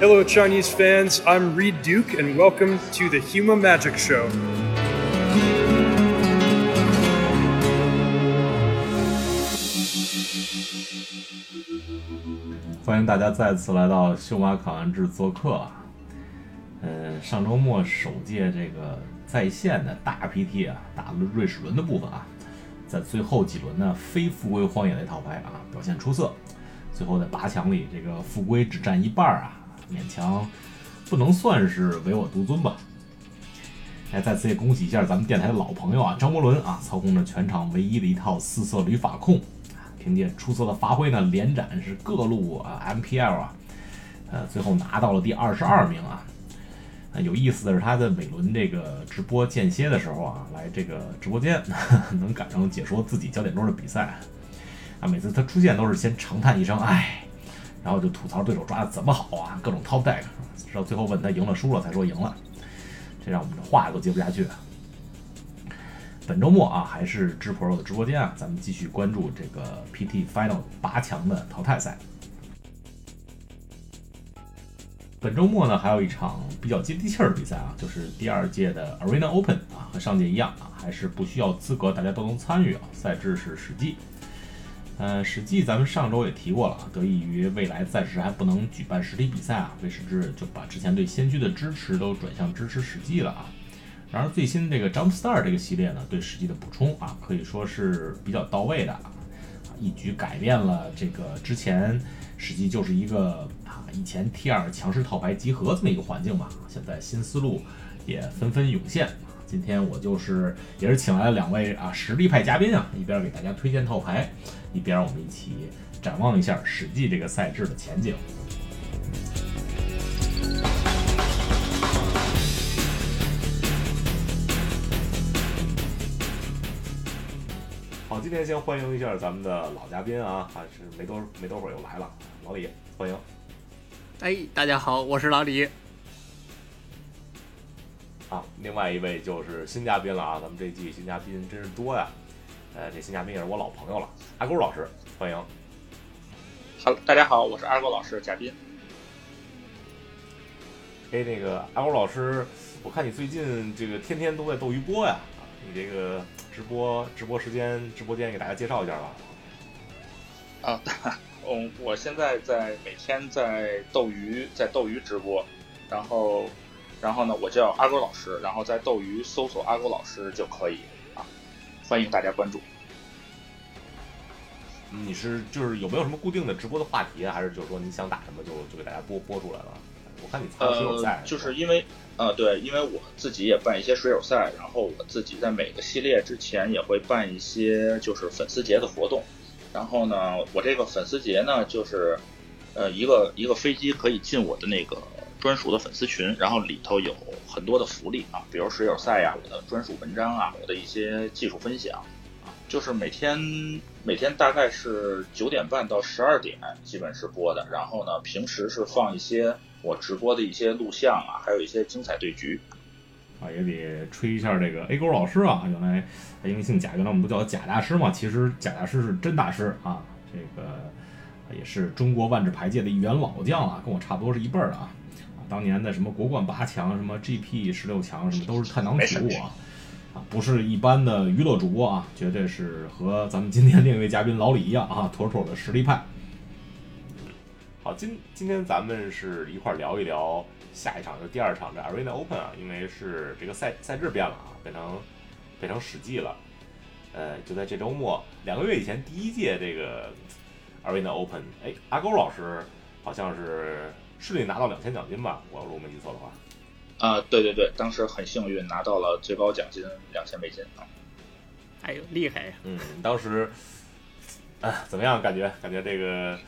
Hello, Chinese fans. I'm Reed Duke, and welcome to the Huma Magic Show. 欢迎大家再次来到秀马考完制做客啊。呃，上周末首届这个在线的大 PT 啊，打了瑞士轮的部分啊，在最后几轮呢，非富贵荒野类套牌啊表现出色，最后在八强里，这个富贵只占一半啊，勉强不能算是唯我独尊吧。哎，在此也恭喜一下咱们电台的老朋友啊，张伯伦啊，操控着全场唯一的一套四色铝法控。凭借出色的发挥呢，连斩是各路啊 MPL 啊，呃，最后拿到了第二十二名啊。有意思的是，他在每轮这个直播间歇的时候啊，来这个直播间 能赶上解说自己焦点中的比赛啊。每次他出现都是先长叹一声唉，然后就吐槽对手抓的怎么好啊，各种 top deck，直到最后问他赢了输了才说赢了，这让我们的话都接不下去。本周末啊，还是智 pro 的直播间啊，咱们继续关注这个 PT Final 八强的淘汰赛。本周末呢，还有一场比较接地气儿的比赛啊，就是第二届的 Arena Open 啊，和上届一样啊，还是不需要资格，大家都能参与啊。赛制是史记，呃，史记咱们上周也提过了，得益于未来暂时还不能举办实体比赛啊，威士治就把之前对先驱的支持都转向支持史记了啊。然而最新这个 Jump Star 这个系列呢，对史记的补充啊，可以说是比较到位的啊，一举改变了这个之前史记就是一个啊以前 T 二强势套牌集合这么一个环境嘛，现在新思路也纷纷涌现。今天我就是也是请来了两位啊实力派嘉宾啊，一边给大家推荐套牌，一边我们一起展望一下史记这个赛制的前景。好，今天先欢迎一下咱们的老嘉宾啊，还是没多没多会儿又来了，老李，欢迎。哎，大家好，我是老李。啊，另外一位就是新嘉宾了啊，咱们这季新嘉宾真是多呀。呃，这新嘉宾也是我老朋友了，阿勾老师，欢迎。好，大家好，我是阿勾老师，嘉宾。哎，那个阿勾老师，我看你最近这个天天都在斗鱼播呀，你这个。直播直播时间，直播间给大家介绍一下吧。啊，嗯，我现在在每天在斗鱼，在斗鱼直播，然后，然后呢，我叫阿狗老师，然后在斗鱼搜索阿狗老师就可以啊，欢迎大家关注。你是就是有没有什么固定的直播的话题啊？还是就是说你想打什么就就给大家播播出来了？我看你参加水友赛，就是因为。呃，对，因为我自己也办一些水友赛，然后我自己在每个系列之前也会办一些就是粉丝节的活动，然后呢，我这个粉丝节呢，就是呃一个一个飞机可以进我的那个专属的粉丝群，然后里头有很多的福利啊，比如水友赛呀，我的专属文章啊，我的一些技术分享啊，就是每天每天大概是九点半到十二点基本是播的，然后呢，平时是放一些。我直播的一些录像啊，还有一些精彩对局，啊，也得吹一下这个 A 勾老师啊。原来因为姓贾，原来我们都叫贾大师嘛。其实贾大师是真大师啊，这个也是中国万智牌界的一员老将啊，跟我差不多是一辈儿的啊。啊，当年的什么国冠八强、什么 GP 十六强，什么都是探囊取物啊。啊，不是一般的娱乐主播啊，绝对是和咱们今天另一位嘉宾老李一样啊，妥妥的实力派。好，今今天咱们是一块聊一聊下一场，就第二场的 Arena Open 啊，因为是这个赛赛制变了啊，变成变成史记了。呃，就在这周末，两个月以前，第一届这个 Arena Open，哎，阿勾老师好像是顺利拿到两千奖金吧？我如果没记错的话。啊，对对对，当时很幸运拿到了最高奖金两千美金啊。哎呦，厉害呀！嗯，当时啊，怎么样？感觉感觉这个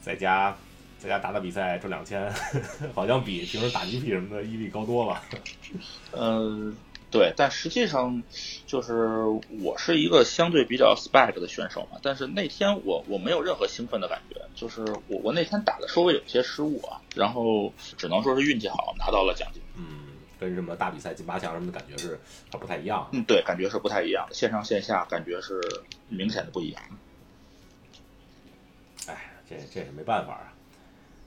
在家。在家打打比赛挣两千，好像比平时打 GP 什么的毅力高多了。嗯，对，但实际上就是我是一个相对比较 spec 的选手嘛，但是那天我我没有任何兴奋的感觉，就是我我那天打的稍微有些失误啊，然后只能说是运气好拿到了奖金。嗯，跟什么大比赛进八强什么的感觉是它不太一样。嗯，对，感觉是不太一样，线上线下感觉是明显的不一样。哎，这这也没办法啊。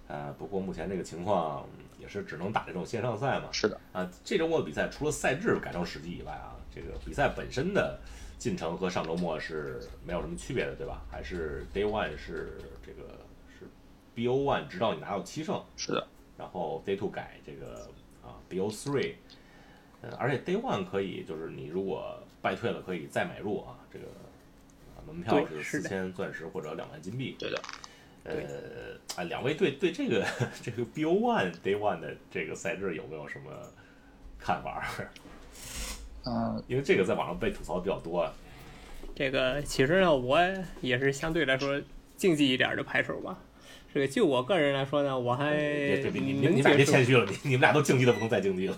呃，不过目前这个情况也是只能打这种线上赛嘛。是的，啊，这周末的比赛除了赛制改成实际以外啊，这个比赛本身的进程和上周末是没有什么区别的，对吧？还是 Day One 是这个是 BO One，直到你拿到七胜，是的，然后 Day Two 改这个啊 BO Three，呃，而且 Day One 可以就是你如果败退了可以再买入啊，这个啊门票是四千钻石或者两万金币，对的。呃，啊，两位对对这个这个 BO One Day One 的这个赛制有没有什么看法？嗯，因为这个在网上被吐槽比较多啊。这个其实呢，我也是相对来说竞技一点的牌手吧。这个就我个人来说呢，我还别别别，你你俩别谦虚了，你你们俩都竞技的不能再竞技了。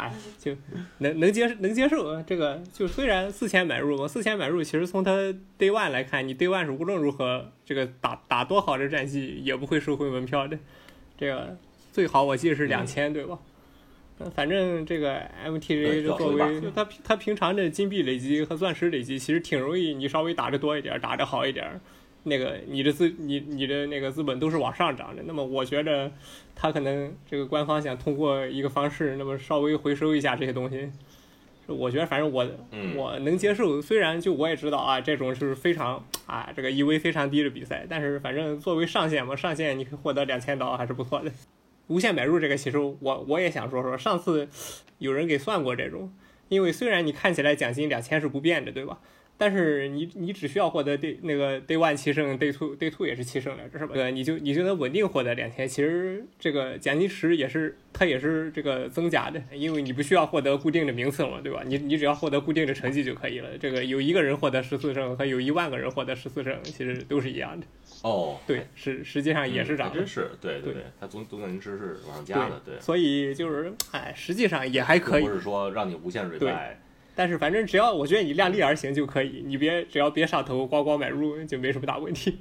哎，就能能接能接受这个，就虽然四千买入嘛，四千买入，其实从他 day one 来看，你 day one 是无论如何这个打打多好的战绩也不会收回门票的，这个最好我记得是两千、对吧？呃反正这个 MTG 对就作为就他他平常的金币累积和钻石累积，其实挺容易，你稍微打的多一点，打的好一点，那个你的资你你的那个资本都是往上涨的。那么我觉得他可能这个官方想通过一个方式，那么稍微回收一下这些东西。我觉得反正我、嗯我能接受，虽然就我也知道啊，这种就是非常啊这个 EV 非常低的比赛，但是反正作为上限嘛，上限你可以获得两千刀还是不错的。无限买入这个，其实我我也想说说，上次有人给算过这种，因为虽然你看起来奖金两千是不变的，对吧？但是你你只需要获得 day 那个 day one 七胜，day two day two 也是七胜来着，是吧？对，你就你就能稳定获得两千。其实这个奖金池也是它也是这个增加的，因为你不需要获得固定的名次嘛，对吧？你你只要获得固定的成绩就可以了。这个有一个人获得十四胜和有一万个人获得十四胜，其实都是一样的。哦，对，实实际上也是嗯涨的。还真是，对对对，它总总奖金池是往上加的，对。所以就是哎，实际上也还可以并不。是说让你无限 rebuy，但是反正只要我觉得你量力而行就可以，你别只要别上头光光买入就没什么大问题。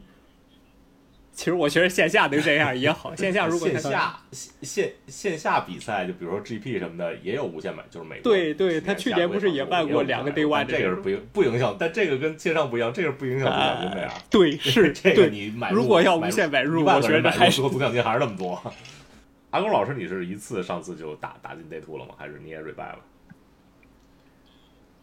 其实我觉得线下能这样也好，线下如果它线下线线线下比赛，就比如说 GP 什么的，也有无限买，就是美国。对对他去年不是也办过两个 Day One 这个是不影不影响，但这个跟线上不一样，这个不影响总奖金的呀。对是这个对，你买如果要无限买入，我觉得还是买入最后总奖金还是那么多。阿公老师，你是一次上次就打打进 Day Two 了吗？还是你也 rebuy 了？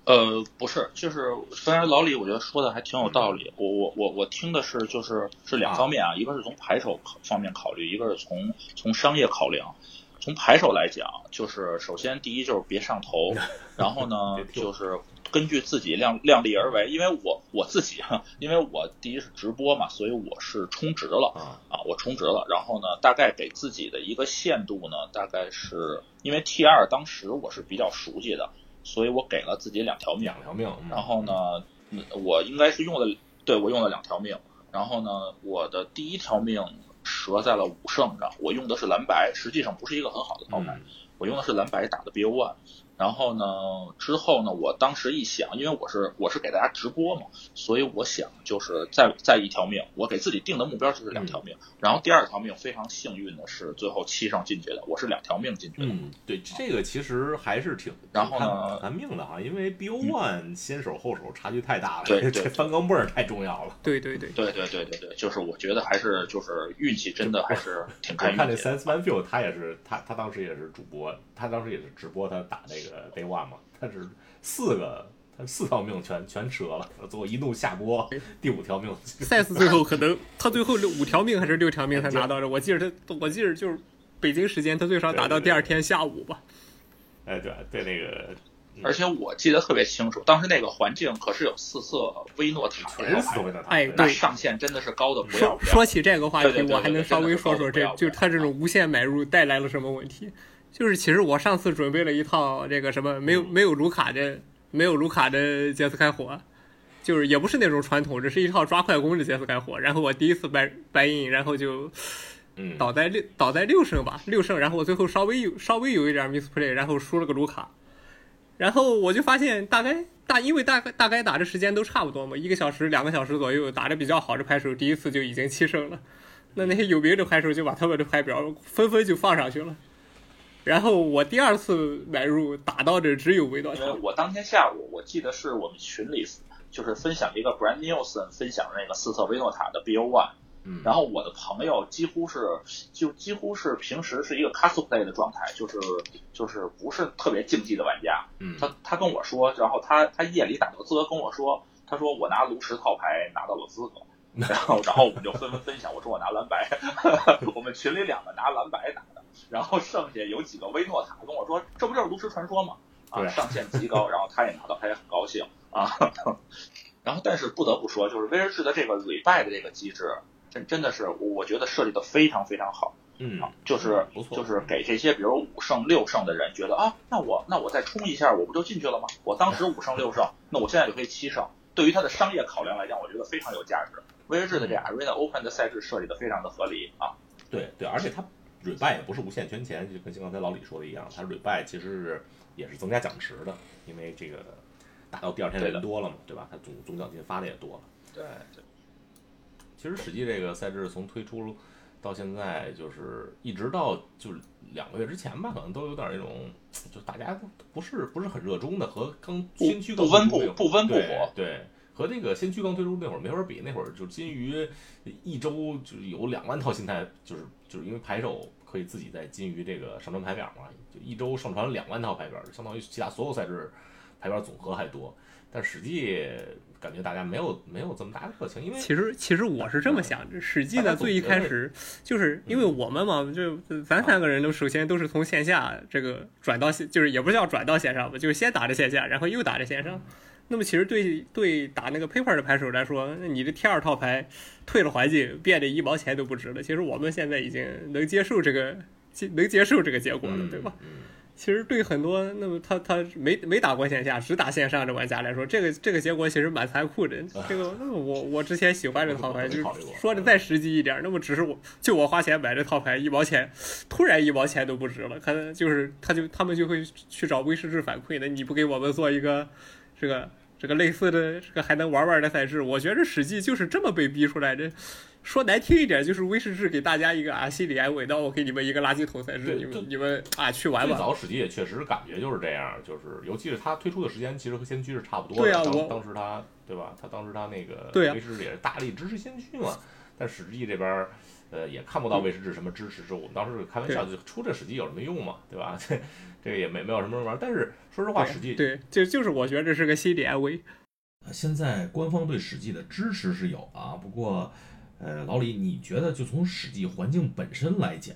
呃，不是，就是虽然老李我觉得说的还挺有道理，我我我我听的是就是是两方面啊，一个是从牌手方面考虑，一个是从从商业考量。从牌手来讲，就是首先第一就是别上头，然后呢就是根据自己量量力而为，因为我我自己哈，因为我第一是直播嘛，所以我是充值了。啊，啊，我充值了，然后呢，大概给自己的一个限度呢，大概是因为 T 二当时我是比较熟悉的，所以我给了自己两条命，两条命。嗯然后呢，嗯我应该是用了，对我用了两条命，然后呢，我的第一条命折在了五胜上，我用的是蓝白，实际上不是一个很好的套牌，嗯我用的是蓝白打的 BO one，然后呢，之后呢，我当时一想，因为我是我是给大家直播嘛，所以我想就是再再一条命，我给自己定的目标就是两条命，然后第二条命非常幸运的是最后七上进去的，我是两条命进去的，嗯，对，这个其实还是挺然后呢挺看看命的哈，因为 BO One 先手后手差距太大了，对 对。这翻钢镚儿太重要了。对对对，对对对对对，就是我觉得还是就是运气真的还是挺看运我看这。Sense One Field 他也是他他当时也是主播，他当时也是直播他打那个 Day One 嘛，他是四个他四条命全全折了，最后一怒下播，第五条命赛斯最后可能 他最后六五条命还是六条命才拿到的，我记得他我记得就是北京时间他最少打到第二天下午吧。哎对对那个而且我记得特别清楚，当时那个环境可是有四色威诺塔哎对那上限真的是高的不要不要。说说起这个话题，我还能稍微说说这就是他这种无限买入带来了什么问题。就是其实我上次准备了一套这个什么没有没有卢卡的没有卢卡的杰斯开火，就是也不是那种传统，只是一套抓快攻的杰斯开火。然后我第一次白白印，然后就嗯，倒在六倒在六胜吧，六胜，然后我最后稍微有稍微有一点 misplay，然后输了个卢卡，然后我就发现大概大因为大概大概打的时间都差不多嘛，一个小时两个小时左右，打的比较好的牌手第一次就已经七胜了，那那些有名的牌手就把他们的牌表纷纷就放上去了，然后我第二次买入打到这只有维多塔，因为我当天下午我记得是我们群里就是分享一个 Brand Nielsen 分享那个四色维诺塔的 BO One，嗯，然后我的朋友几乎是就几乎是平时是一个 cosplay 的状态，就是就是不是特别竞技的玩家。嗯，他他跟我说，然后他他夜里打到资格跟我说，他说我拿炉石套牌拿到了资格，然后然后我们就纷纷分享，我说我拿蓝白，我们群里两个拿蓝白打的，然后剩下有几个威诺塔跟我说，这不就是炉石传说吗？啊，上限极高，然后他也拿到，他也很高兴啊。然后但是不得不说，就是威尔士的这个屡败的这个机制，真真的是我觉得设计的非常非常好。嗯啊，就是不错，就是给这些比如五胜六胜的人觉得啊，那我那我再冲一下，我不就进去了吗？我当时五胜六胜，那我现在就可以七胜。对于他的商业考量来讲，我觉得非常有价值。威尔士的这 Arena Open 的赛制设计的非常的合理啊。对对，而且它蕊败也不是无限圈钱，就跟刚才老李说的一样，它蕊败其实是也是增加奖池的，因为这个打到第二天的人多了嘛，对吧？它总总奖金发的也多了。对对，其实史记这个赛制从推出到现在，就是一直到就是两个月之前吧，可能都有点那种，就大家都不是不是很热衷的，和刚新区刚不温不不温不火对，和那个先驱刚推出那会儿没法比，那会儿就金鱼一周就有两万套心态，就是就是因为牌手可以自己在金鱼这个上传牌表嘛，就一周上传两万套牌表，相当于其他所有赛制排表总和还多。但实际感觉大家没有没有这么大的热情，因为其实其实我是这么想的，史记大家呢最一开始就是因为我们嘛，就咱三个人都首先都是从线下这个转到线，就是也不是叫转到线上吧，就是先打着线下，然后又打着线上。那么其实对对打那个 paper 的牌手来说，那你的 T 二套牌退了环境，变得一毛钱都不值了。其实我们现在已经能接受这个能接受这个结果了，对吧？嗯其实对很多那么他他没没打过线下，只打线上的玩家来说，这个这个结果其实蛮残酷的。这个 那么我我之前喜欢这套牌，就是说的再实际一点，那么只是我就我花钱买这套牌一毛钱，突然一毛钱都不值了，可能就是他就他们就会去找威士治反馈的，你不给我们做一个这个这个类似的这个还能玩玩的赛制，我觉着史记就是这么被逼出来的。说难听一点，就是威士忌给大家一个啊心理安慰，那我给你们一个垃圾桶赛制，你们你们啊去玩吧。最早史记也确实感觉就是这样，就是尤其是他推出的时间，其实和先驱是差不多的。当对啊我当时他对吧？他当时他那个对士忌也是大力支持先驱嘛。但史记这边儿呃也看不到卫士志什么支持，是我们当时开玩笑，就出这史记有什么用嘛，对吧？这 这个也没没有什么玩儿。但是说实话，史记对，就就是我觉得这是个心理安慰。现在官方对史记的支持是有啊，不过，呃，老李，你觉得就从史记环境本身来讲，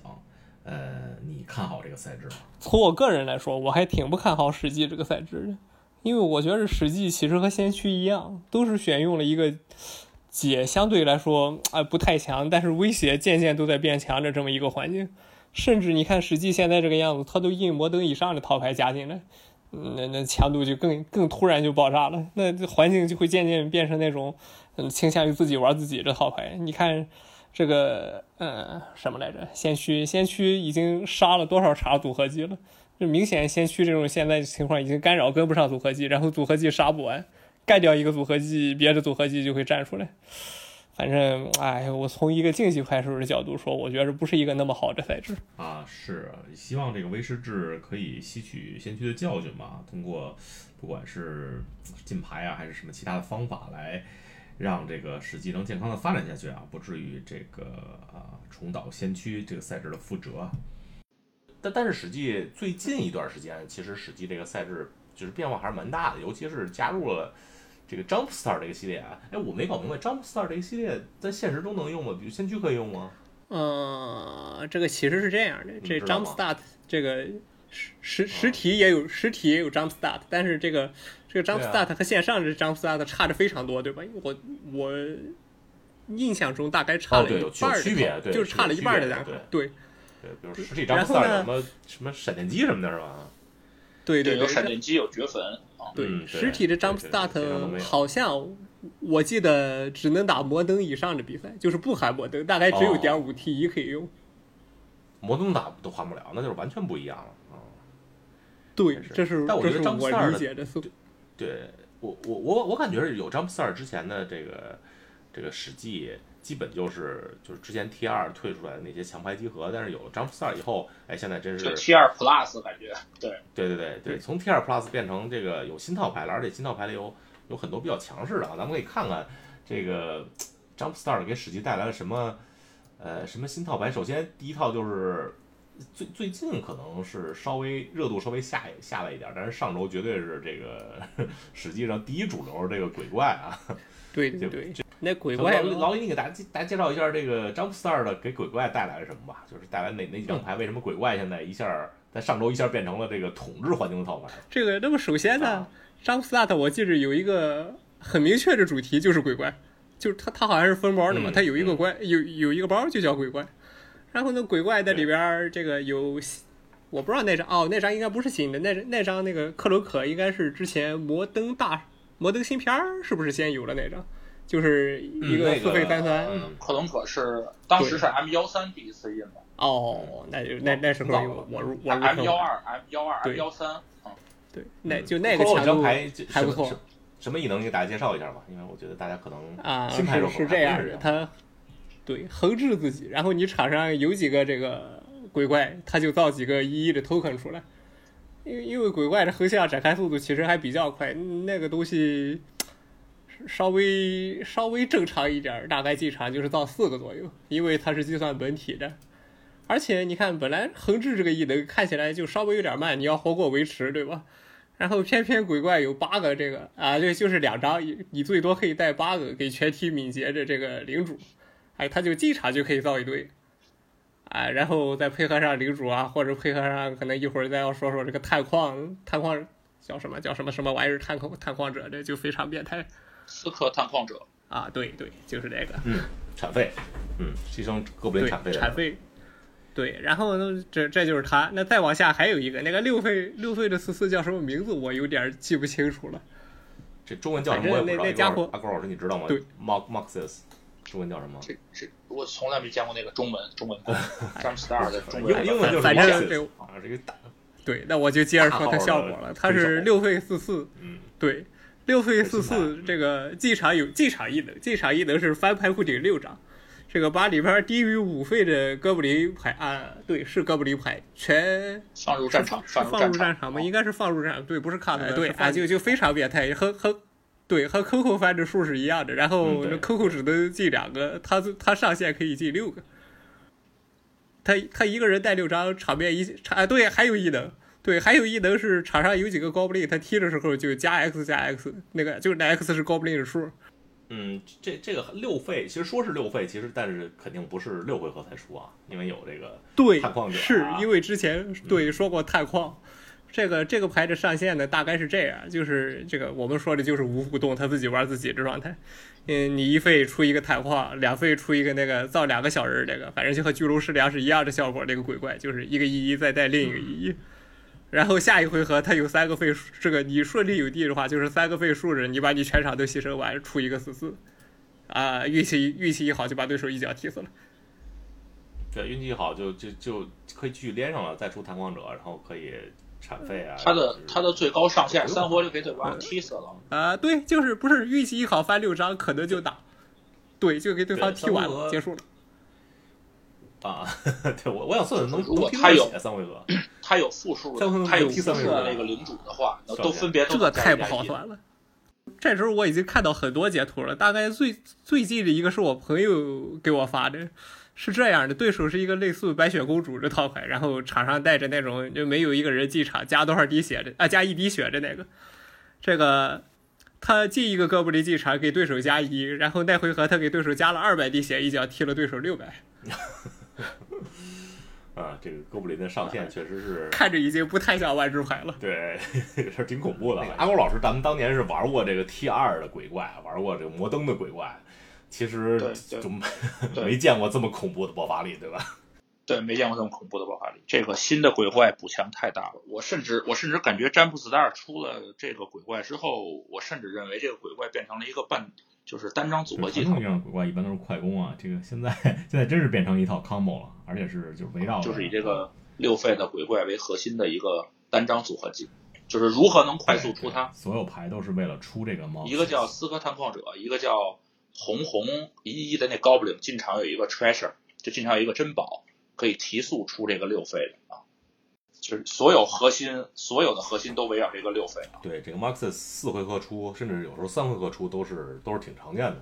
呃，你看好这个赛制吗？从我个人来说，我还挺不看好史记这个赛制的，因为我觉得史记其实和先驱一样，都是选用了一个解相对来说啊、不太强，但是威胁渐渐都在变强的这么一个环境。甚至你看史记现在这个样子，它都印摩登以上的套牌加进来，那那强度就更更突然就爆炸了，那环境就会渐渐变成那种嗯倾向于自己玩自己的套牌。你看这个嗯什么来着？先驱先驱已经杀了多少茬组合技了？就明显先驱这种现在情况已经干扰跟不上组合技，然后组合技杀不完，干掉一个组合技，别的组合技就会站出来。反正，哎，我从一个竞技牌手的角度说，我觉得不是一个那么好的赛制。啊，是希望这个威士治可以吸取先驱的教训嘛，通过不管是禁牌啊，还是什么其他的方法来让这个史记能健康的发展下去啊，不至于这个啊重蹈先驱这个赛制的覆辙。但但是史记最近一段时间，其实史记这个赛制就是变化还是蛮大的，尤其是加入了。这个 Jump Start 这个系列啊，哎，我没搞明白 Jump Start 这个系列在现实中能用吗？比如先驱可以用吗？嗯，这个其实是这样的，这 Jump Start 这个实实实体也有实体也有 Jump Start，但是这个这个 Jump Start 和线上这 Jump Start 差的非常多，对吧？因为我我印象中大概差了有半儿的区别对就是差了一半儿的两个，对对，比如实体 Jump 然后 Star 呢有什么什么闪电机什么的，是吧？对，对对有闪电机，有掘坟啊。对，嗯实体的对 Jump 对对线上都没 Start 好像我记得只能打摩登以上的比赛，就是不含摩登，大概只有哦点五 T 一可以用。摩登打都换不了，那就是完全不一样了啊！对，这是但我觉得这是 Jump 我 Star 的理解的速。对我我我我感觉是有 Jump Star 之前的这个这个史记，基本就是就是之前 T 二退出来的那些强牌集合，但是有了 Jump Star 以后，哎，现在真是就 T 二 Plus 感觉，对，对对对对，从 T 二 Plus 变成这个有新套牌了，而且新套牌里有有很多比较强势的啊，咱们可以看看这个 Jumpstart 给史记带来了什么呃什么新套牌？首先第一套就是最最近可能是稍微热度稍微下下来一点，但是上周绝对是这个 史记上第一主流这个鬼怪啊。对 对对，那鬼怪老老李，你给大家大家介绍一下这个 Jumpstart 的给鬼怪带来了什么吧？就是带来哪哪几张牌？为什么鬼怪现在一下在上周一下变成了这个统治环境的套牌？这个那么首先呢，Jumpstart 我记着有一个很明确的主题就是鬼怪，就是它它好像是分包的嘛，它有一个怪有有一个包就叫鬼怪，然后呢鬼怪在里边这个有。我不知道那张哦，那张应该不是新的，那那张那个克鲁可应该是之前摩登大。摩登新片儿是不是先有了那张？就是一个四费三三。克隆可是当时是 M 幺三第一次印的。哦，那就那那时候我我入我入 M 幺二 M 幺二 M 幺三。嗯，对，那就那个强度还不错。什么异能？你给大家介绍一下吧，因为我觉得大家可能啊新牌是这样的，他对横置自己，然后你场上有几个这个鬼怪，他就造几个一一的 token 出来。因为因为鬼怪的横向展开速度其实还比较快，那个东西稍微稍微正常一点，大概进场就是到四个左右，因为它是计算本体的。而且你看，本来横置这个异能看起来就稍微有点慢，你要活过维持，对吧？然后偏偏鬼怪有八个这个啊，对，就是两张，你最多可以带八个给全体敏捷的这个领主，哎，他就进场就可以造一堆。啊，然后再配合上领主啊，或者配合上可能一会儿再要说说这个探矿，探矿叫什么叫什么什么玩意儿？探矿探矿者，这就非常变态。刺客探矿者啊，对对，就是这个。嗯，产费，嗯，牺牲哥布林产费。产费。对，然后呢这这就是他。那再往下还有一个，那个六费六费的四四叫什么名字？我有点记不清楚了。这中文叫什么？那那家伙，阿高老师你知道吗？对，Mark Maxis。中文叫什么？这这我从来没见过那个中文中文版。Jumpstart 的中文英文就是反正这啊这个大对，那我就接着说它效果了。它是六费四四，嗯，对，六费四四这个进场有进场异能，进场异能是翻牌库顶六张，这个把里边低于五费的哥布林牌啊，对，是哥布林牌全放入战场，放入战场吗？应该是放入战场，对，不是卡牌，对啊，就就非常变态，和和。对，和 Coco 翻的数是一样的，然后 Coco 只能进两个，他他上线可以进六个。他他一个人带六张，场面一啊对，还有异能，对，还有异能是场上有几个高布林，他踢的时候就加 X 加 X，那个就是那 X 是高布林的数。嗯，这这个六费其实说是六费，其实但是肯定不是六回合才出啊，因为有这个对探矿者，是因为之前对说过探矿。这个这个牌的上限呢，大概是这样，就是这个我们说的就是无互动，他自己玩自己的状态。嗯，你一费出一个探矿，两费出一个那个造两个小人，这个反正就和巨龙师粮是一样的效果。这个鬼怪就是一个一一再带另一个一一，然后下一回合他有三个费，这个你顺利有地的话，就是三个废数人，你把你全场都牺牲完，出一个四四，啊，运气运气一好就把对手一脚踢死了。对，运气一好就就就可以继续连上了，再出弹矿者，然后可以。铲废啊，他的他的最高上限三活就给对方踢死了啊！对，就是不是运气一好翻六张，可能就打，对，就给对方踢完了，结束了。啊，对我我想算算能如果他有三回合，他有复数，他有复数的那个领主的话，都分别这太不好算了。这时候我已经看到很多截图了，大概最最近的一个是我朋友给我发的。是这样的，对手是一个类似白雪公主这套牌，然后场上带着那种就没有一个人进场加多少滴血的啊，加一滴血的那个，这个他进一个哥布林进场给对手加一，然后那回合他给对手加了二百滴血，一脚踢了对手六百。啊，这个哥布林的上限确实是看着已经不太像万智牌了。对，这个事儿挺恐怖的。阿狗老师，咱们当年是玩过这个 T 二的鬼怪，玩过这个摩登的鬼怪。其实就没见过这么恐怖的爆发力，对吧？对，没见过这么恐怖的爆发力。这个新的鬼怪补强太大了，我甚至我甚至感觉詹姆斯达尔出了这个鬼怪之后，我甚至认为这个鬼怪变成了一个半就是单张组合技。传统样的鬼怪一般都是快攻啊，这个现在现在真是变成一套 combo 了，而且是就是围绕就是以这个六费的鬼怪为核心的一个单张组合技，就是如何能快速出它。所有牌都是为了出这个猫。一个叫斯科探矿者，一个叫。红红一一的那 Goblin 进场有一个 Treasure，就进场有一个珍宝，可以提速出这个六费的啊。就是所有核心，所有的核心都围绕这个六费啊。对，这个 Maxis 四回合出，甚至有时候三回合出，都是都是挺常见的。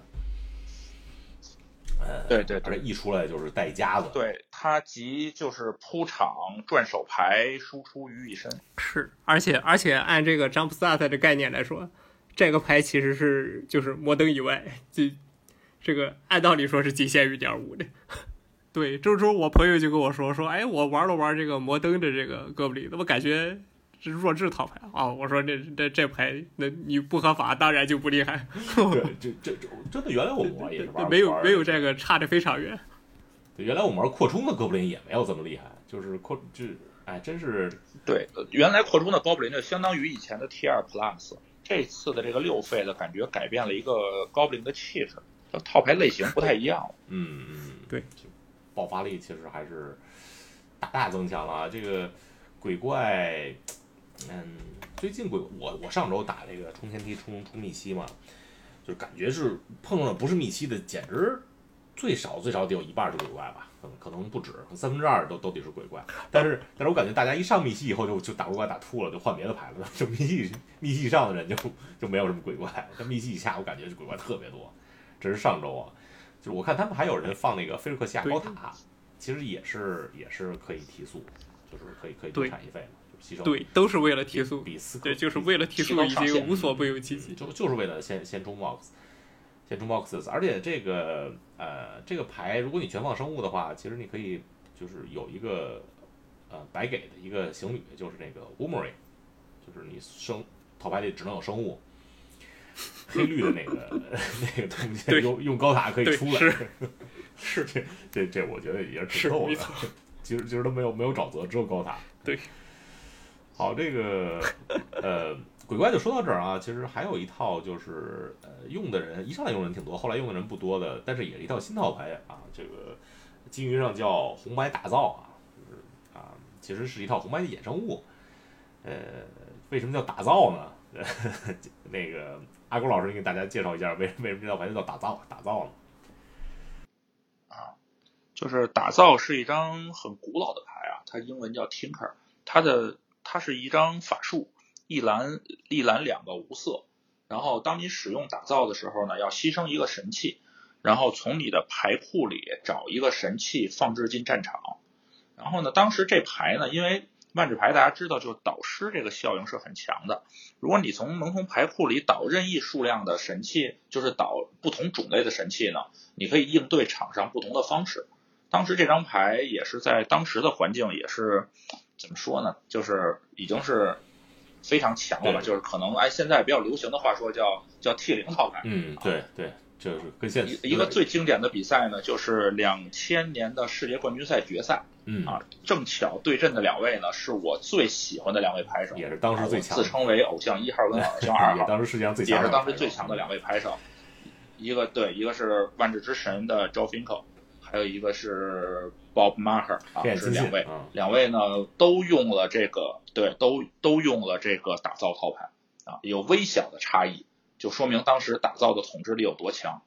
对对对而且一出来就是带夹子，对它集就是铺场、转手牌、输出于一身。是，而且而且按这个 jump start 的概念来说，这个牌其实是就是摩登以外，这这个按道理说是仅限于点五的。对，周周我朋友就跟我说说，哎，我玩了玩这个摩登的这个哥布林，怎么感觉是弱智套牌啊。我说这这这牌，那你不合法，当然就不厉害。对，这这这真的原来我们也是玩没有没有这个差的非常远。对原来我们玩扩充的哥布林也没有这么厉害，就是扩就哎真是对，呃原来扩充的高布林就相当于以前的 T 二 Plus，这次的这个六费的感觉改变了一个高布林的气质，就套牌类型不太一样。嗯嗯对就爆发力其实还是大大增强了啊。这个鬼怪，嗯，最近鬼我我上周打这个冲天梯冲冲密西嘛，就感觉是碰上不是密西的，简直最少最少得有一半是鬼怪吧，可能可能不止，三分之二都都得是鬼怪。但是但是我感觉大家一上密西以后就就打鬼怪打吐了，就换别的牌了。就密西密西以上的人就就没有什么鬼怪，但密西以下我感觉鬼怪特别多。这是上周啊，就是我看他们还有人放那个菲尔克西亚高塔，其实也是也是可以提速，就是可以可以多产一费嘛，就是牺牲对，都是为了提速。比斯克对，就是为了提速已经无所不用其极。就就是为了先先冲 box，先冲 boxes，而且这个呃这个牌，如果你全放生物的话，其实你可以就是有一个呃白给的一个行旅，就是那个 w o m e r y 就是你生套牌里只能有生物，黑绿的那个 那个东西用用高塔可以出来，是是这这这我觉得也是挺是逗的。其实其实都没有没有沼泽，只有高塔。对，好，这个呃，鬼怪就说到这儿啊。其实还有一套就是呃，用的人一上来用的人挺多，后来用的人不多的，但是也是一套新套牌啊。这个金鱼上叫红白打造啊，就是啊，其实是一套红白的衍生物。呃，为什么叫打造呢？那个阿古老师给大家介绍一下，为为什么这道牌叫打造打造呢？就是打造是一张很古老的牌啊，它英文叫 Tinker，它的它是一张法术，一蓝一蓝两个无色，然后当你使用打造的时候呢，要牺牲一个神器，然后从你的牌库里找一个神器放置进战场，然后呢，当时这牌呢，因为万智牌大家知道，就是导师这个效应是很强的。如果你从能从牌库里导任意数量的神器，就是导不同种类的神器呢，你可以应对场上不同的方式。当时这张牌也是在当时的环境也是怎么说呢？就是已经是非常强了吧？就是可能按现在比较流行的话说叫叫 T 零套牌。嗯，对对，就是跟现在一一个最经典的比赛呢，就是两千年的世界冠军赛决赛嗯啊，正巧对阵的两位呢，是我最喜欢的两位拍手，也是当时最强自称为偶像一号跟偶像二 也号，当时世界上最强也是，当时最强的两位拍手。一个对，一个是万智之神的 Joe Finkel，还有一个是 Bob Maher 啊，是两位。两位呢都用了这个，对，都都用了这个打造套牌啊，有微小的差异，就说明当时打造的统治力有多强。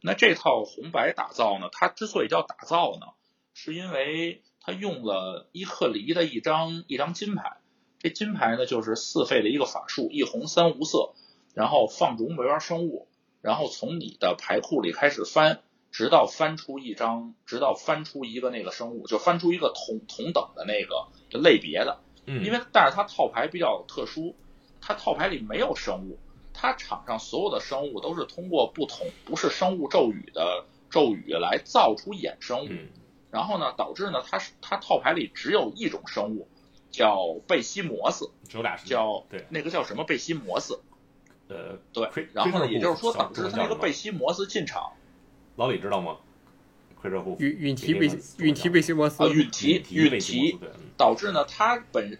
那这套红白打造呢，它之所以叫打造呢，是因为它用了伊克离的一张一张金牌，这金牌呢就是四费的一个法术，一红三无色，然后放逐梅园生物，然后从你的牌库里开始翻，直到翻出一张，直到翻出一个那个生物，就翻出一个同同等的那个类别的，嗯，因为但是它套牌比较特殊，它套牌里没有生物，它场上所有的生物都是通过不同不是生物咒语的咒语来造出衍生物，嗯然后呢导致呢它是它套牌里只有一种生物，叫贝西摩斯，只有俩是叫对。那个叫什么贝西摩斯，呃，对然后呢也就是说导致它那个贝西西摩斯进场。老李知道吗？允允提贝给那个允提贝西摩斯啊，允提提允提导致呢，他本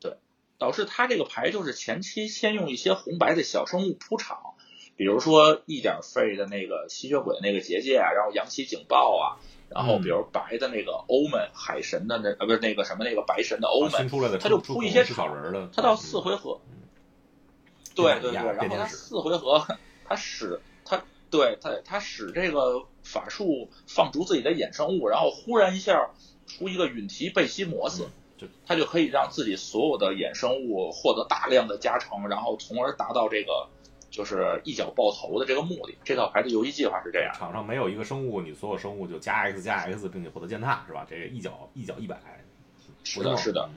对导致他这个牌就是前期先用一些红白的小生物铺场，比如说一点费的那个吸血鬼那个结界啊，然后扬起警报啊，然后比如白的那个欧门海神的那呃不是那个什么那个白神的欧门，他就出铺一些出小人儿的，他到嗯。四回合，嗯。对对对，然后他四回合他使他对他他使这个法术放逐自己的衍生物，然后忽然一下出一个允提贝西摩斯。他就可以让自己所有的衍生物获得大量的加成，然后从而达到这个就是一脚爆头的这个目的。这套牌的游戏计划是这样。场上没有一个生物，你所有生物就加 X 加 X，并且获得践踏，是吧？这个一脚一脚一百，是的，是的。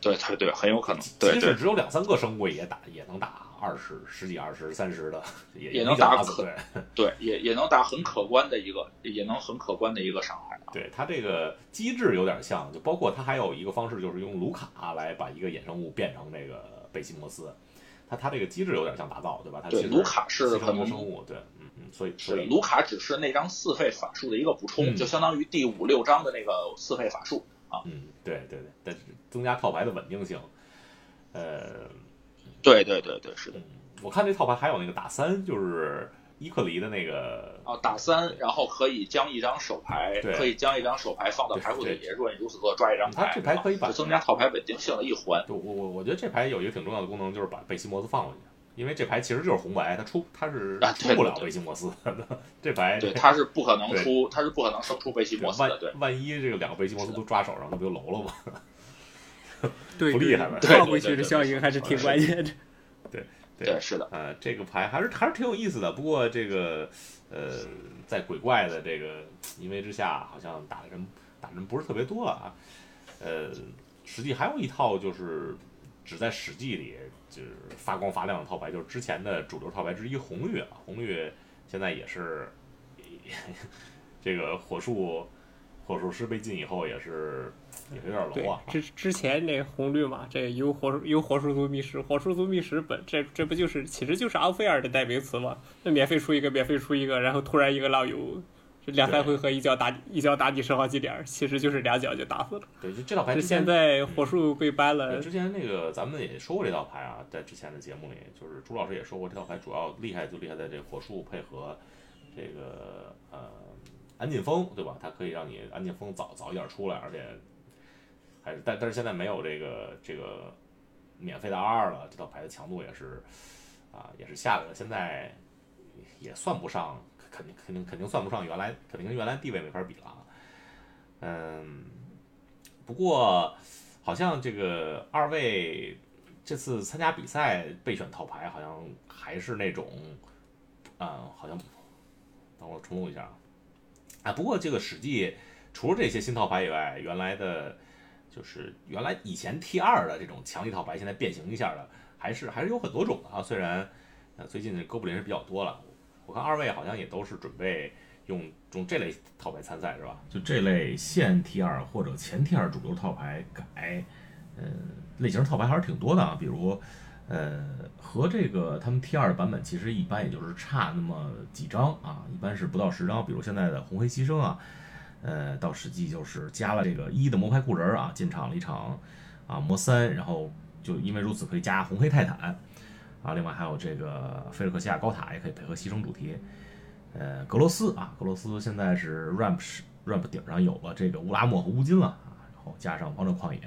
对对对，很有可能。即使只有两三个生物也打也能打二十十几、二十、三十的，也也能打可对，也也能打很可观的一个，也能很可观的一个伤害。对它这个机制有点像，就包括它还有一个方式，就是用卢卡来把一个衍生物变成这个贝西摩斯。它它这个机制有点像打造，对吧？它对卢卡是可能生物，对，嗯嗯，所以是卢卡只是那张四费法术的一个补充，就相当于第五六章的那个四费法术啊。嗯，对对对，但是增加套牌的稳定性。呃，对对对对，是的。我看这套牌还有那个打三，就是伊克里的那个哦，打三，然后可以将一张手牌，可以将一张手牌放到牌库里，如果你如此做，抓一张牌。它这牌可以把增加套牌稳定性的一环。我我我觉得这牌有一个挺重要的功能，就是把贝西摩斯放回去，因为这牌其实就是红白，它出它是出不了贝西摩斯。这牌对它是不可能出，它是不可能生出贝西摩斯的。对，万一这个两个贝西摩斯都抓手上，那不就楼了吗？对，不厉害了？放回去的效应还是挺关键的。对对，是的。呃，这个牌还是还是挺有意思的。不过这个呃，在鬼怪的这个淫威之下，好像打的人打的人不是特别多了啊。呃，实际还有一套就是只在史记里就是发光发亮的套牌，就是之前的主流套牌之一红绿。红绿现在也是 这个火术火术师被禁以后也是。也有点 low 啊！之之前那红绿嘛，这有火有火术族密室，火术族密室本这这不就是其实就是奥菲尔的代名词嘛？那免费出一个，免费出一个，然后突然一个浪游，这两三回合一脚打一脚打你十好几点，其实就是两脚就打死了。对，就这套牌。现在火术被搬了。之前那个咱们也说过这套牌啊，在之前的节目里，就是朱老师也说过这套牌主要厉害就厉害在这火术配合这个呃安进风，对吧？它可以让你安进风早早一点出来，而且。还是，但但是现在没有这个这个免费的 R 二了，这套牌的强度也是啊，也是下来了。现在也算不上，肯定肯定肯定算不上原来，肯定跟原来地位没法比了。嗯，不过好像这个二位这次参加比赛备选套牌，好像还是那种，嗯，好像等我重录一下啊。啊，不过这个史记除了这些新套牌以外，原来的。就是原来以前 T 二的这种强力套牌，现在变形一下的，还是还是有很多种的啊。虽然呃最近哥布林是比较多了，我看二位好像也都是准备用用这类套牌参赛是吧？就这类现 T 二或者前 T 二主流套牌改，呃类型套牌还是挺多的啊。比如呃和这个他们 T 二的版本其实一般也就是差那么几张啊，一般是不到十张。比如现在的红黑牺牲啊。呃，到实际就是加了这个一的魔牌库人啊，进场了一场啊魔三，然后就因为如此可以加红黑泰坦啊，另外还有这个菲尔克西亚高塔也可以配合牺牲主题。呃，格罗斯啊，格罗斯现在是 ramp ramp 顶上有了这个乌拉莫和乌金了啊，然后加上王者旷野，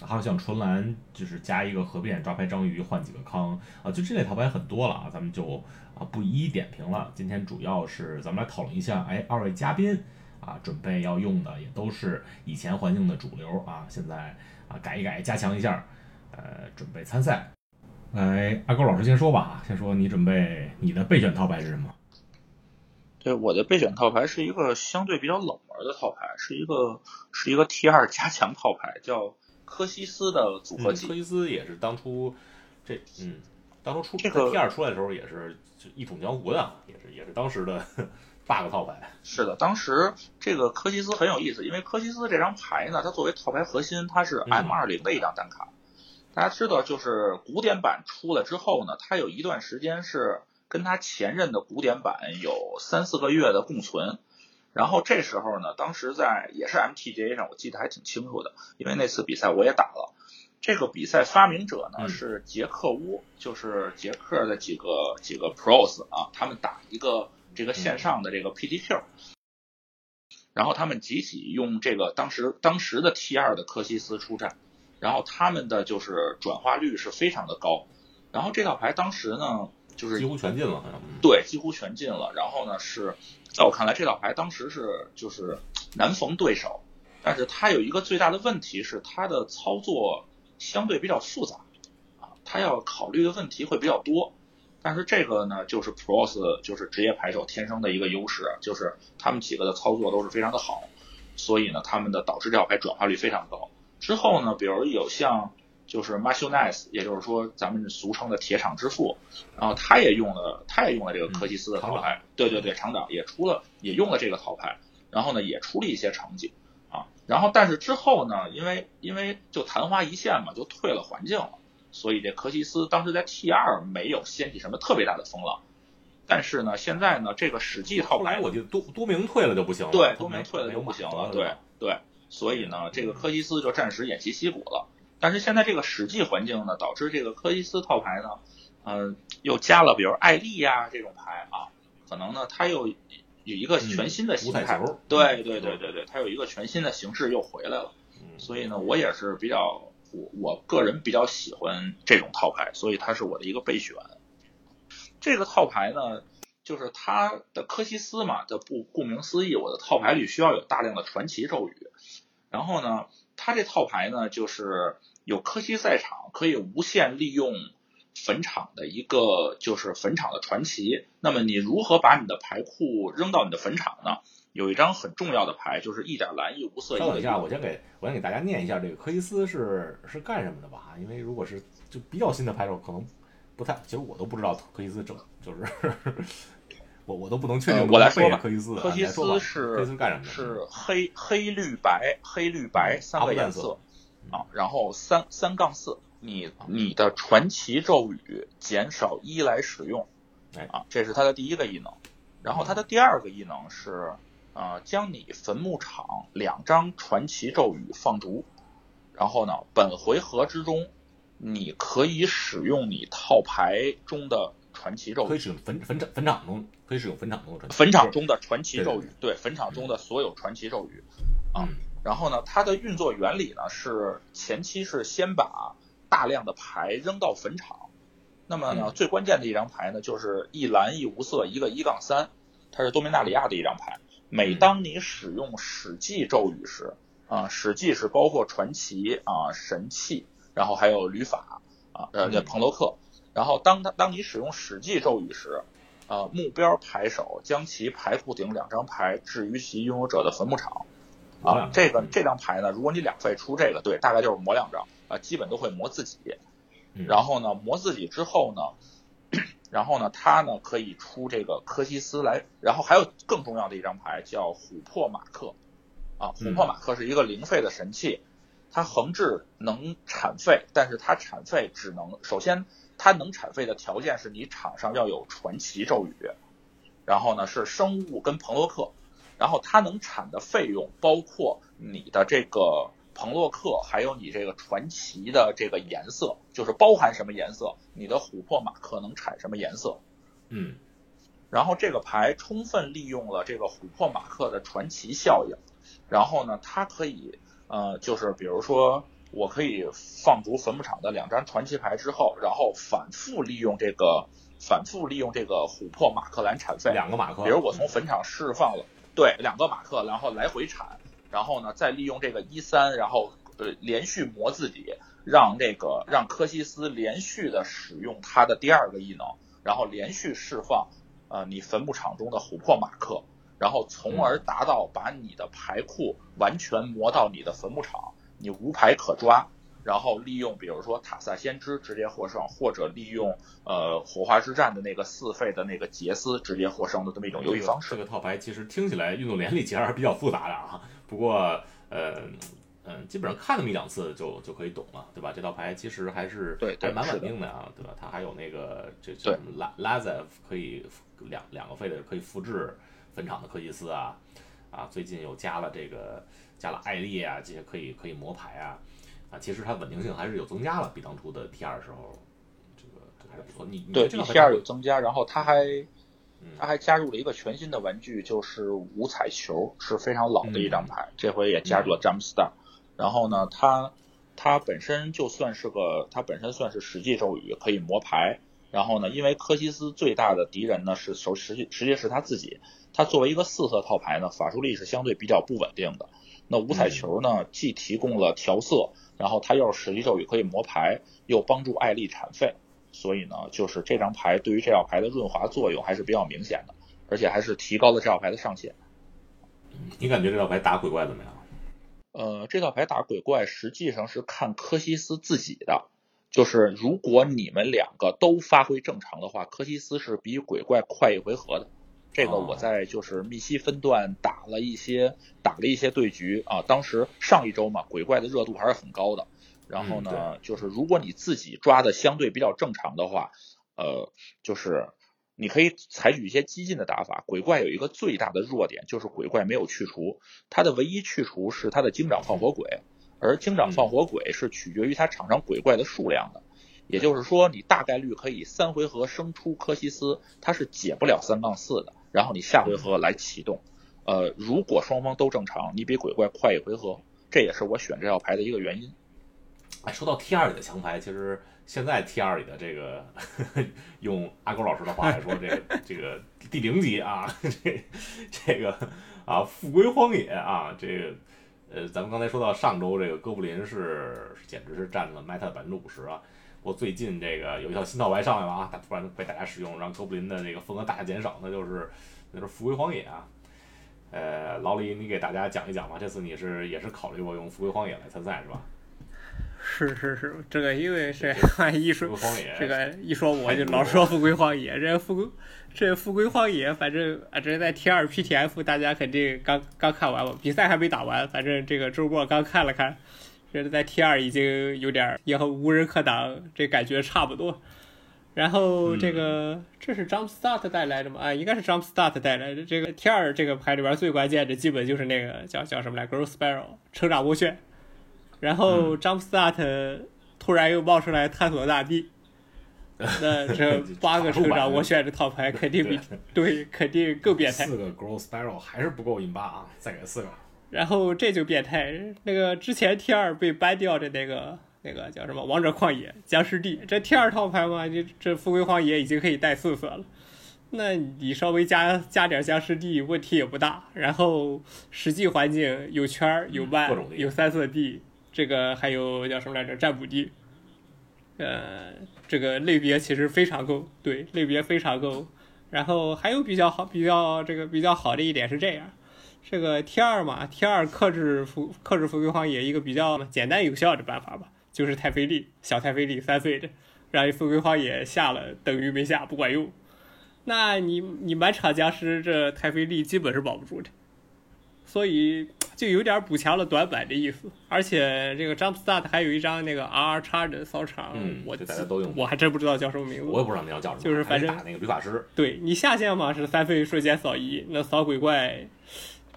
还有像纯蓝就是加一个核变抓拍章鱼换几个康啊，就这类套牌很多了啊，咱们就啊不一一点评了。今天主要是咱们来讨论一下，哎，二位嘉宾。啊，准备要用的也都是以前环境的主流啊，现在啊改一改，加强一下，呃，准备参赛。来，阿高老师先说吧，先说你准备你的备选套牌是什么？对，我的备选套牌是一个相对比较冷门的套牌，是一个是一个 T 二加强套牌，叫科西斯的组合技。科西斯也是当初这嗯，当初出这个 T 二出来的时候也是就一统江湖的，也是也是当时的。bug 套牌是的，当时这个科西斯很有意思，因为科西斯这张牌呢，它作为套牌核心，它是 M 二零的一张单卡。大家知道，就是古典版出了之后呢，它有一段时间是跟它前任的古典版有三四个月的共存。然后这时候呢，当时在也是 MTGA 上，我记得还挺清楚的，因为那次比赛我也打了。这个比赛发明者呢是杰克乌，就是杰克的几个几个 pros 啊，他们打一个。这个线上的这个 PDQ，然后他们集体用这个当时当时的 T 二的科西斯出战，然后他们的就是转化率是非常的高，然后这套牌当时呢就是几乎全进了，对，几乎全进了。然后呢是在我看来这套牌当时是就是难逢对手，但是它有一个最大的问题是它的操作相对比较复杂啊，它要考虑的问题会比较多。但是这个呢，就是 Pros 就是职业牌手天生的一个优势，就是他们几个的操作都是非常的好，所以呢，他们的导致这套牌转化率非常高。之后呢，比如有像就是 Marshall Nice，也就是说咱们俗称的铁厂之父，然后他也用了，他也用了这个科西斯的套牌，对对对，厂长也出了，也用了这个套牌，然后呢，也出了一些成绩啊。然后但是之后呢，因为因为就昙花一现嘛，就退了环境了，所以这科西斯当时在 T 二没有掀起什么特别大的风浪。但是呢，现在呢，这个史记套牌，我就都都明退了就不行了，对，都明退了就不行了，对对。所以呢，这个科西斯就暂时偃旗息鼓了。但是现在这个实际环境呢，导致这个科西斯套牌呢，嗯，又加了比如艾丽呀这种牌啊，可能呢它又有一个全新的形态。对对对对对，它有一个全新的形式又回来了。所以呢，我也是比较我我个人比较喜欢这种套牌，所以它是我的一个备选。这个套牌呢，就是它的科西斯嘛，的不顾名思义，我的套牌里需要有大量的传奇咒语。然后呢，它这套牌呢，就是有科西赛场可以无限利用坟场的一个，就是坟场的传奇。那么你如何把你的牌库扔到你的坟场呢？有一张很重要的牌，就是一点蓝一无色。等一下，我先给我先给大家念一下这个科西斯是是干什么的吧？因为如果是就比较新的牌手，可能不太，其实我都不知道科西斯整就是。我我都不能确定。我来说吧，科西斯，科西斯是科西斯干什么？是黑黑绿白黑绿白三个颜色啊，然后三三杠四，你你的传奇咒语减少一来使用，啊，这是他的第一个异能。然后他的第二个异能是，呃，将你坟墓场两张传奇咒语放逐，然后呢，本回合之中，你可以使用你套牌中的。传奇咒语可以使用坟坟场坟场中可以使用坟场中的坟场中的传奇咒语，对坟场中的所有传奇咒语啊。然后呢，它的运作原理呢是前期是先把大量的牌扔到坟场，那么呢最关键的一张牌呢就是一蓝一无色一个一杠三，它是多米纳里亚的一张牌。每当你使用史记咒语时啊，史记是包括传奇啊神器，然后还有旅法啊呃彭洛克。然后，当他当你使用史记咒语时，呃，目标牌手将其牌库顶两张牌置于其拥有者的坟墓场。啊，这个这张牌呢，如果你两费出这个，对，大概就是磨两张啊，基本都会磨自己。然后呢，磨自己之后呢，然后呢，他呢可以出这个科西斯来。然后还有更重要的一张牌叫琥珀马克。啊，琥珀马克是一个零费的神器，它横置能产费，但是它产费只能首先。它能产费的条件是你场上要有传奇咒语，然后呢是生物跟彭洛克，然后它能产的费用包括你的这个彭洛克，还有你这个传奇的这个颜色，就是包含什么颜色，你的琥珀马克能产什么颜色，嗯，然后这个牌充分利用了这个琥珀马克的传奇效应，然后呢它可以呃就是比如说。我可以放逐坟墓场的两张传奇牌之后，然后反复利用这个，反复利用这个琥珀马克兰产费两个马克，比如我从坟场释放了，对，两个马克，然后来回产，然后呢再利用这个一三，然后呃连续磨自己，让这个让科西斯连续的使用他的第二个异能，然后连续释放呃你坟墓场中的琥珀马克，然后从而达到把你的牌库完全磨到你的坟墓场。你无牌可抓，然后利用比如说塔萨先知直接获胜，或者利用呃火花之战的那个四费的那个杰斯直接获胜的这么一种游戏方式。这个套牌其实听起来运动连里其实还是比较复杂的啊，不过呃嗯，基本上看那么一两次就就可以懂了，对吧？这套牌其实还是对还蛮稳定的啊，对吧？它还有那个这什么拉拉塞可以两两个费的可以复制坟场的科西斯啊啊，最近又加了这个。加了艾丽啊，这些可以可以磨牌啊，啊，其实它稳定性还是有增加了，比当初的 T 二时候，这个还是不错。你对 T 二有增加，然后它还，它还加入了一个全新的玩具，就是五彩球，是非常老的一张牌，这回也加入了詹姆斯 Star。然后呢，它它本身就算是个，它本身算是实际咒语，可以磨牌。然后呢，因为科西斯最大的敌人呢是实实际实际是他自己，他作为一个四色套牌呢，法术力是相对比较不稳定的。那五彩球呢？既提供了调色，然后它又是实际咒语可以磨牌，又帮助艾丽产废，所以呢，就是这张牌对于这套牌的润滑作用还是比较明显的，而且还是提高了这套牌的上限。你感觉这套牌打鬼怪怎么样？呃，这套牌打鬼怪实际上是看科西斯自己的，就是如果你们两个都发挥正常的话，科西斯是比鬼怪快一回合的。这个我在就是密西分段打了一些打了一些对局啊，当时上一周嘛，鬼怪的热度还是很高的。然后呢，就是如果你自己抓的相对比较正常的话，呃，就是你可以采取一些激进的打法。鬼怪有一个最大的弱点，就是鬼怪没有去除，它的唯一去除是它的精长放火鬼，而精长放火鬼是取决于它场上鬼怪的数量的。也就是说，你大概率可以三回合生出科西斯，它是解不了三杠四的。然后你下回合来启动，呃，如果双方都正常，你比鬼怪快一回合，这也是我选这套牌的一个原因。哎，说到 T 二里的强牌，其实现在 T 二里的这个，用阿狗老师的话来说，这个 这个第零级啊，这这个啊，复归荒野啊，这个呃，咱们刚才说到上周这个哥布林是简直是占了 Meta 百分之五十啊。我最近这个有一套新套牌上来了啊，它突然被大家使用，让哥布林的这个份额大大减少，那就是那是复归荒野啊。呃，老李，你给大家讲一讲吧。这次你是也是考虑过用复归荒野来参赛是吧？是是是，这个因为是 一说这个一说我就老说富贵荒野，这复归这富贵荒野，反正啊，这在 T 二 PTF 大家肯定刚刚看完吧，比赛还没打完，反正这个周末刚看了看。觉得在 T 二已经有点也和无人可挡，这感觉差不多。然后这个这是 Jump Start 带来的吗？啊，应该是 Jump Start 带来的。这个 T 二这个牌里边最关键的，基本就是那个叫叫什么来，Growth Spiral 成长涡旋。然后 Jump Start 突然又冒出来探索大地，那这八个成长涡旋的套牌肯定比对肯定更变态。四个 Growth Spiral 还是不够引八啊，再给四个。然后这就变态，那个之前 T 二被搬掉的那个那个叫什么王者旷野僵尸地，这 T 二套牌嘛，你这富贵荒野已经可以带四色了，那你稍微加加点僵尸地问题也不大。然后实际环境有圈儿有慢有三色地，这个还有叫什么来着占卜地，呃，这个类别其实非常够，对，类别非常够。然后还有比较好比较这个比较好的一点是这样。这个 T 二嘛，T 二克制复克制复归荒野一个比较简单有效的办法吧，就是太费力，小太费力三费的，让复归荒野下了等于没下，不管用。那你你满场僵尸这太费力基本是保不住的，所以就有点补强了短板的意思。而且这个 Jump Start 还有一张那个 R 叉的扫场，我大家都用，我还真不知道叫什么名字，我也不知道那叫叫什么，就是反正打那个律法师。对你下线嘛是三费瞬间扫一，那扫鬼怪。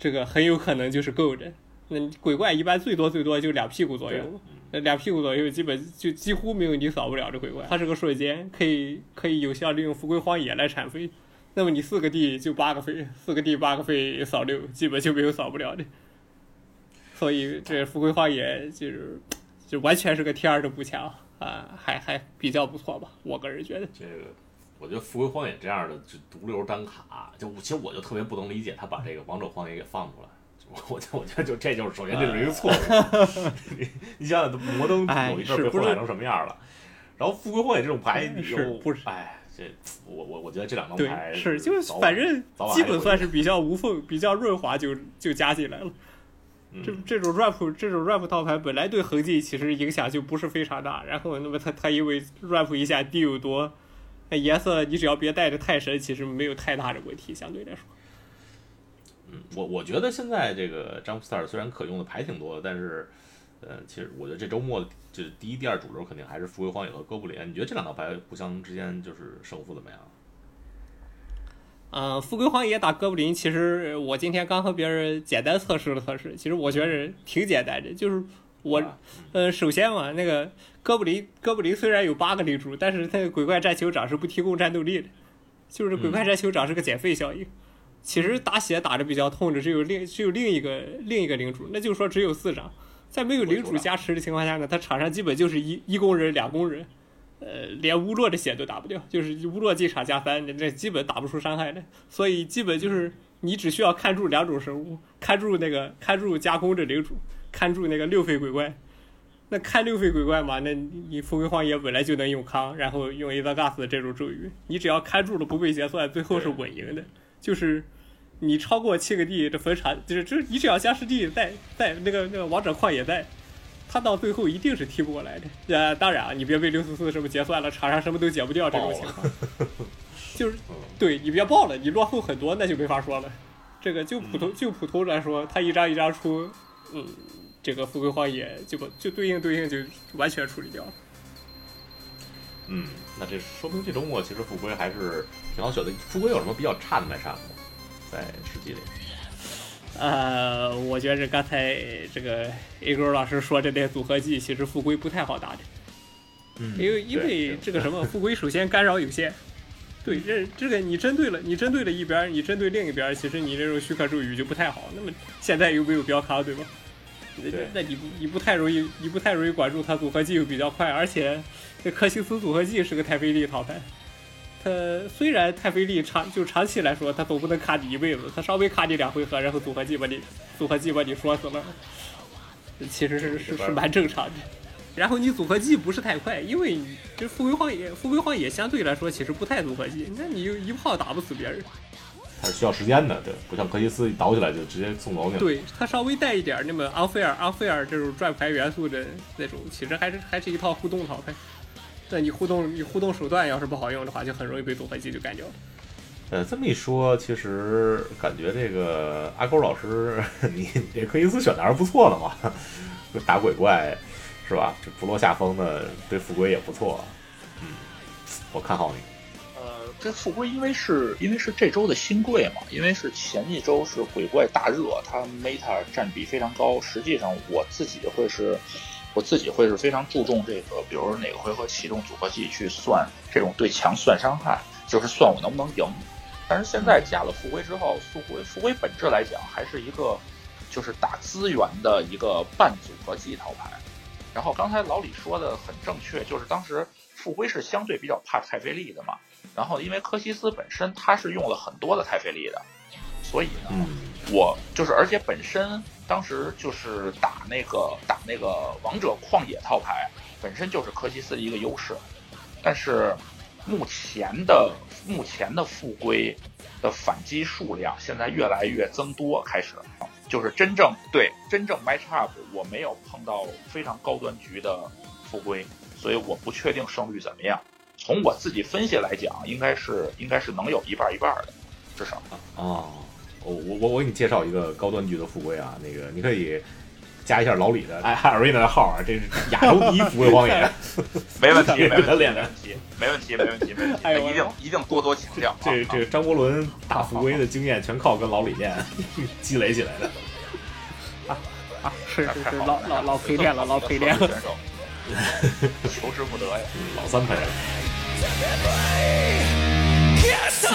这个很有可能就是够的。那鬼怪一般最多最多就两屁股左右，那两屁股左右基本就几乎没有你扫不了的鬼怪。它是个瞬间，可以可以有效利用富贵荒野来铲飞。那么你四个地就八个飞，四个地八个飞扫六，基本就没有扫不了的。所以这富贵荒野就是就完全是个 T 二的补强啊，还还比较不错吧？我个人觉得这个。我觉得《富贵荒野》这样的就毒瘤单卡，就其实我就特别不能理解他把这个王者荒野给放出来。我我我觉得就这就是首先这是一个错误。你 你想想，摩登有一阵被祸害成什么样了？然后《富贵荒野》这种牌又不是哎，这我我我觉得这两张牌是就反正基本算是比较无缝、比较润滑，就就加进来了。这这种 rap 这种 rap 套牌本来对痕迹其实影响就不是非常大，然后那么他他因为 rap 一下地有多。那颜色你只要别带着太深，其实没有太大的问题，相对来说。嗯，我我觉得现在这个 Jump Star 虽然可用的牌挺多的，但是，呃，其实我觉得这周末就是第一、第二主流肯定还是富贵荒野和哥布林。你觉得这两套牌互相之间就是胜负怎么样？嗯，富贵荒野打哥布林，其实我今天刚和别人简单测试了测试，其实我觉得挺简单的，就是我，呃，首先嘛，那个。哥布林，哥布林虽然有八个领主，但是那个鬼怪战酋长是不提供战斗力的，就是鬼怪战酋长是个减费效应。其实打血打的比较痛的只有另只有另一个另一个领主，那就是说只有四张，在没有领主加持的情况下呢，他场上基本就是一一工人两工人，呃，连乌洛的血都打不掉，就是乌洛进场加三，那基本打不出伤害的。所以基本就是你只需要看住两种生物，看住那个看住加工的领主，看住那个六费鬼怪。那看六费鬼怪嘛，那你富贵荒野本来就能用康，然后用 a z a g a s 这种咒语，你只要看住了不被结算，最后是稳赢的。就是你超过七个地，这坟场就是这你只要僵尸地在在那个那个王者矿也在，他到最后一定是踢不过来的。呃，当然啊，你别被六四四什么结算了，场上什么都解不掉这种情况。就是对你别爆了，你落后很多那就没法说了。这个就普通就普通来说，他一张一张出，嗯。这个富贵荒野就把就对应对应就完全处理掉了。嗯，那这说明这周末其实富贵还是挺好选的。富贵有什么比较差的卖场吗？在实际里？呃，我觉着刚才这个 A 哥老师说这点组合技，其实富贵不太好打的。嗯，因为因为这个什么富贵首先干扰有限。对，这这个你针对了你针对了一边，你针对另一边，其实你这种虚克咒语就不太好。那么现在又没有标卡，对吧？那你不你不太容易你不太容易管住他组合技又比较快，而且这科西斯组合技是个太费力套牌。他虽然太费力长就长期来说他总不能卡你一辈子，他稍微卡你两回合，然后组合技把你组合技把你说死了，其实是是是蛮正常的。然后你组合技不是太快，因为这富贵荒野富贵荒野相对来说其实不太组合技，那你就一炮打不死别人。它是需要时间的，对，不像科西斯一倒起来就直接送走你了。对，它稍微带一点那么 unfair unfair 这种转牌元素的那种，其实还是还是一套互动套牌。但你互动你互动手段要是不好用的话，就很容易被组合技就干掉。呃，这么一说，其实感觉这个阿勾老师，你这科西斯选的还是不错的嘛，打鬼怪是吧？这不落下风的对富贵也不错。嗯，我看好你。这复归因为是因为是这周的新贵嘛，因为是前一周是鬼怪大热，它 meta 占比非常高。实际上我自己会是，我自己会是非常注重这个，比如说哪个回合启动组合技去算这种对强算伤害，就是算我能不能赢。但是现在加了复归之后，复归复归本质来讲还是一个就是打资源的一个半组合技套牌。然后刚才老李说的很正确，就是当时复归是相对比较怕太费力的嘛。然后，因为柯西斯本身他是用了很多的太费力的，所以呢，我就是而且本身当时就是打那个打那个王者旷野套牌，本身就是柯西斯的一个优势。但是目前的目前的复归的反击数量现在越来越增多，开始就是真正对真正 match up，我没有碰到非常高端局的复归，所以我不确定胜率怎么样。从我自己分析来讲，应该是应该是能有一半一半的，至少啊。我我我我给你介绍一个高端局的富贵啊，那个你可以加一下老李的哎艾瑞娜的号啊，这是亚洲第一富贵荒野，没问题，没问题，没问题，没问题，没问题，没问题，一定一定多多请教。这这张伯伦大富贵的经验全靠跟老李练积累起来的。啊啊，是是是，老老老陪练了，老陪练了。求之不得呀，老三陪。Yes,